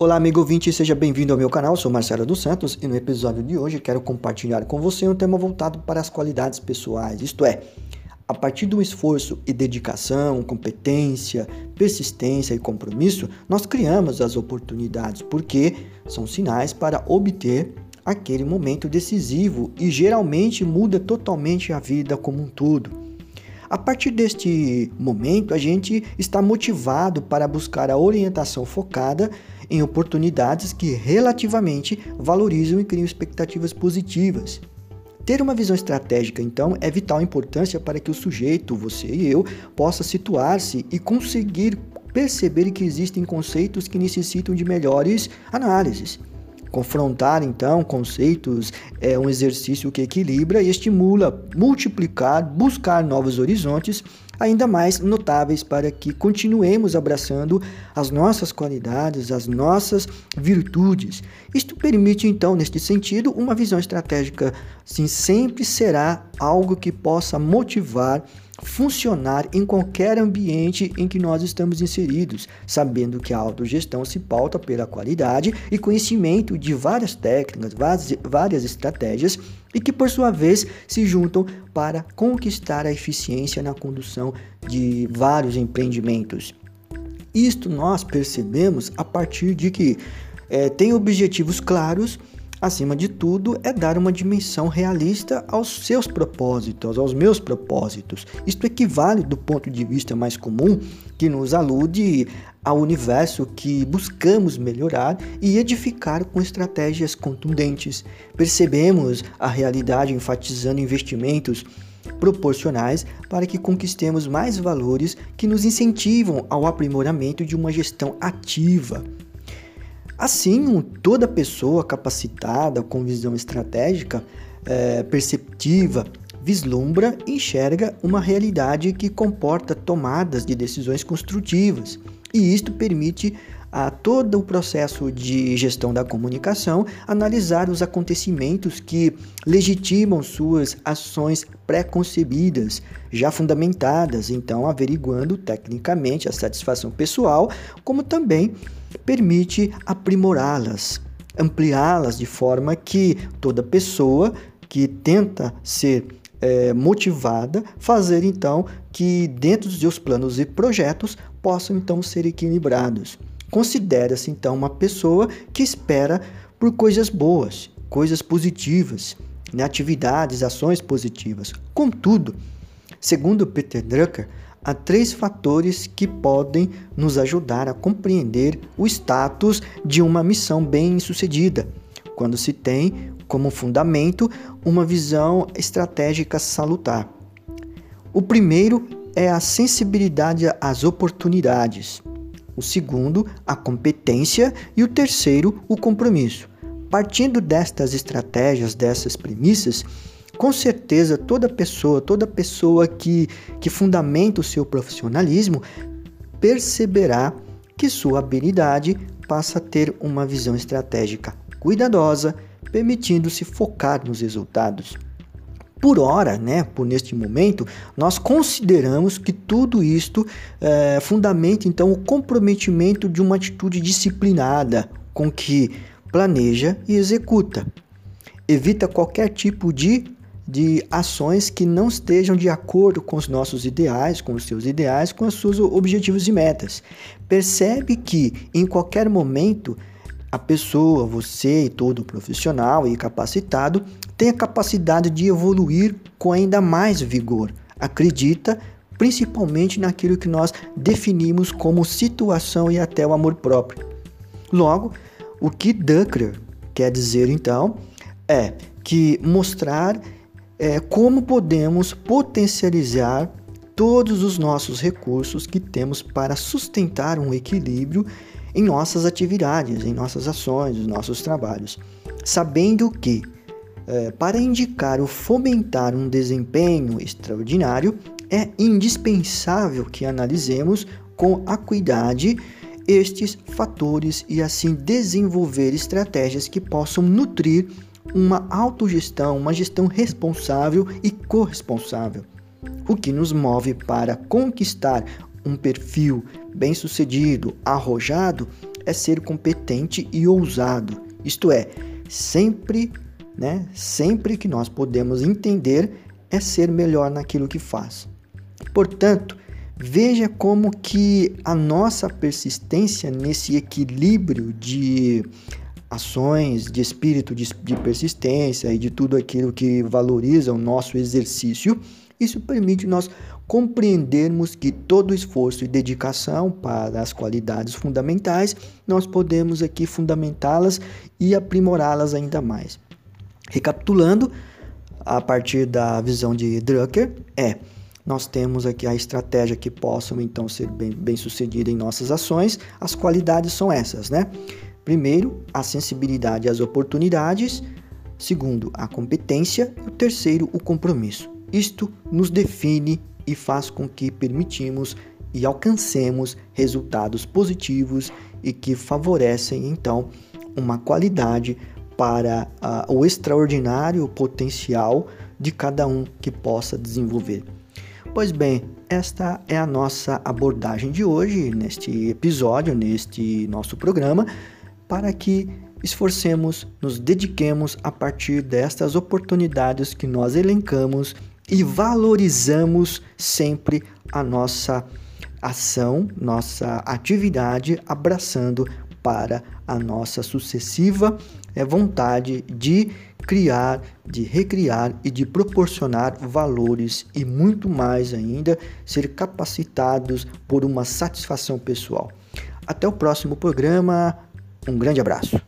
Olá, amigo ouvinte, seja bem-vindo ao meu canal. Sou Marcelo dos Santos e no episódio de hoje quero compartilhar com você um tema voltado para as qualidades pessoais, isto é, a partir do esforço e dedicação, competência, persistência e compromisso, nós criamos as oportunidades, porque são sinais para obter aquele momento decisivo e geralmente muda totalmente a vida como um todo. A partir deste momento, a gente está motivado para buscar a orientação focada em oportunidades que relativamente valorizam e criam expectativas positivas. Ter uma visão estratégica, então, é vital importância para que o sujeito, você e eu, possa situar-se e conseguir perceber que existem conceitos que necessitam de melhores análises. Confrontar, então, conceitos é um exercício que equilibra e estimula multiplicar, buscar novos horizontes ainda mais notáveis para que continuemos abraçando as nossas qualidades, as nossas virtudes. Isto permite, então, neste sentido, uma visão estratégica, sim, sempre será algo que possa motivar funcionar em qualquer ambiente em que nós estamos inseridos, sabendo que a autogestão se pauta pela qualidade e conhecimento de várias técnicas, várias estratégias e que, por sua vez, se juntam para conquistar a eficiência na condução de vários empreendimentos. Isto nós percebemos a partir de que é, tem objetivos claros acima de tudo, é dar uma dimensão realista aos seus propósitos, aos meus propósitos. Isto equivale, do ponto de vista mais comum, que nos alude ao universo que buscamos melhorar e edificar com estratégias contundentes. Percebemos a realidade enfatizando investimentos proporcionais para que conquistemos mais valores que nos incentivam ao aprimoramento de uma gestão ativa Assim, toda pessoa capacitada, com visão estratégica, é, perceptiva, vislumbra e enxerga uma realidade que comporta tomadas de decisões construtivas. E isto permite a todo o processo de gestão da comunicação analisar os acontecimentos que legitimam suas ações pré-concebidas, já fundamentadas, então averiguando tecnicamente a satisfação pessoal, como também permite aprimorá-las, ampliá-las de forma que toda pessoa que tenta ser é, motivada, fazer então que dentro dos seus planos e projetos possam então ser equilibrados. Considera-se então uma pessoa que espera por coisas boas, coisas positivas, né? atividades, ações positivas. Contudo, segundo Peter Drucker, há três fatores que podem nos ajudar a compreender o status de uma missão bem-sucedida, quando se tem como fundamento uma visão estratégica salutar. O primeiro é a sensibilidade às oportunidades o segundo, a competência e o terceiro, o compromisso. Partindo destas estratégias, dessas premissas, com certeza toda pessoa, toda pessoa que, que fundamenta o seu profissionalismo perceberá que sua habilidade passa a ter uma visão estratégica cuidadosa, permitindo-se focar nos resultados. Por hora, né, por neste momento, nós consideramos que tudo isto é, fundamenta então o comprometimento de uma atitude disciplinada com que planeja e executa. Evita qualquer tipo de, de ações que não estejam de acordo com os nossos ideais, com os seus ideais, com os seus objetivos e metas. Percebe que em qualquer momento a pessoa, você e todo profissional e capacitado tem a capacidade de evoluir com ainda mais vigor. Acredita principalmente naquilo que nós definimos como situação e até o amor próprio. Logo, o que Duckler quer dizer então é que mostrar é, como podemos potencializar todos os nossos recursos que temos para sustentar um equilíbrio em nossas atividades, em nossas ações, nos nossos trabalhos, sabendo que é, para indicar ou fomentar um desempenho extraordinário, é indispensável que analisemos com acuidade estes fatores e assim desenvolver estratégias que possam nutrir uma autogestão, uma gestão responsável e corresponsável, o que nos move para conquistar um perfil bem-sucedido, arrojado, é ser competente e ousado. Isto é, sempre, né, sempre que nós podemos entender é ser melhor naquilo que faz. Portanto, veja como que a nossa persistência nesse equilíbrio de ações, de espírito de, de persistência e de tudo aquilo que valoriza o nosso exercício, isso permite nós compreendermos que todo esforço e dedicação para as qualidades fundamentais, nós podemos aqui fundamentá-las e aprimorá-las ainda mais. Recapitulando, a partir da visão de Drucker, é nós temos aqui a estratégia que possam então ser bem, bem sucedida em nossas ações. As qualidades são essas, né? Primeiro, a sensibilidade às oportunidades. Segundo, a competência. E o terceiro, o compromisso. Isto nos define e faz com que permitimos e alcancemos resultados positivos e que favorecem então uma qualidade para uh, o extraordinário potencial de cada um que possa desenvolver. Pois bem, esta é a nossa abordagem de hoje, neste episódio, neste nosso programa, para que esforcemos, nos dediquemos a partir destas oportunidades que nós elencamos e valorizamos sempre a nossa ação, nossa atividade, abraçando para a nossa sucessiva é, vontade de criar, de recriar e de proporcionar valores e muito mais ainda, ser capacitados por uma satisfação pessoal. Até o próximo programa, um grande abraço.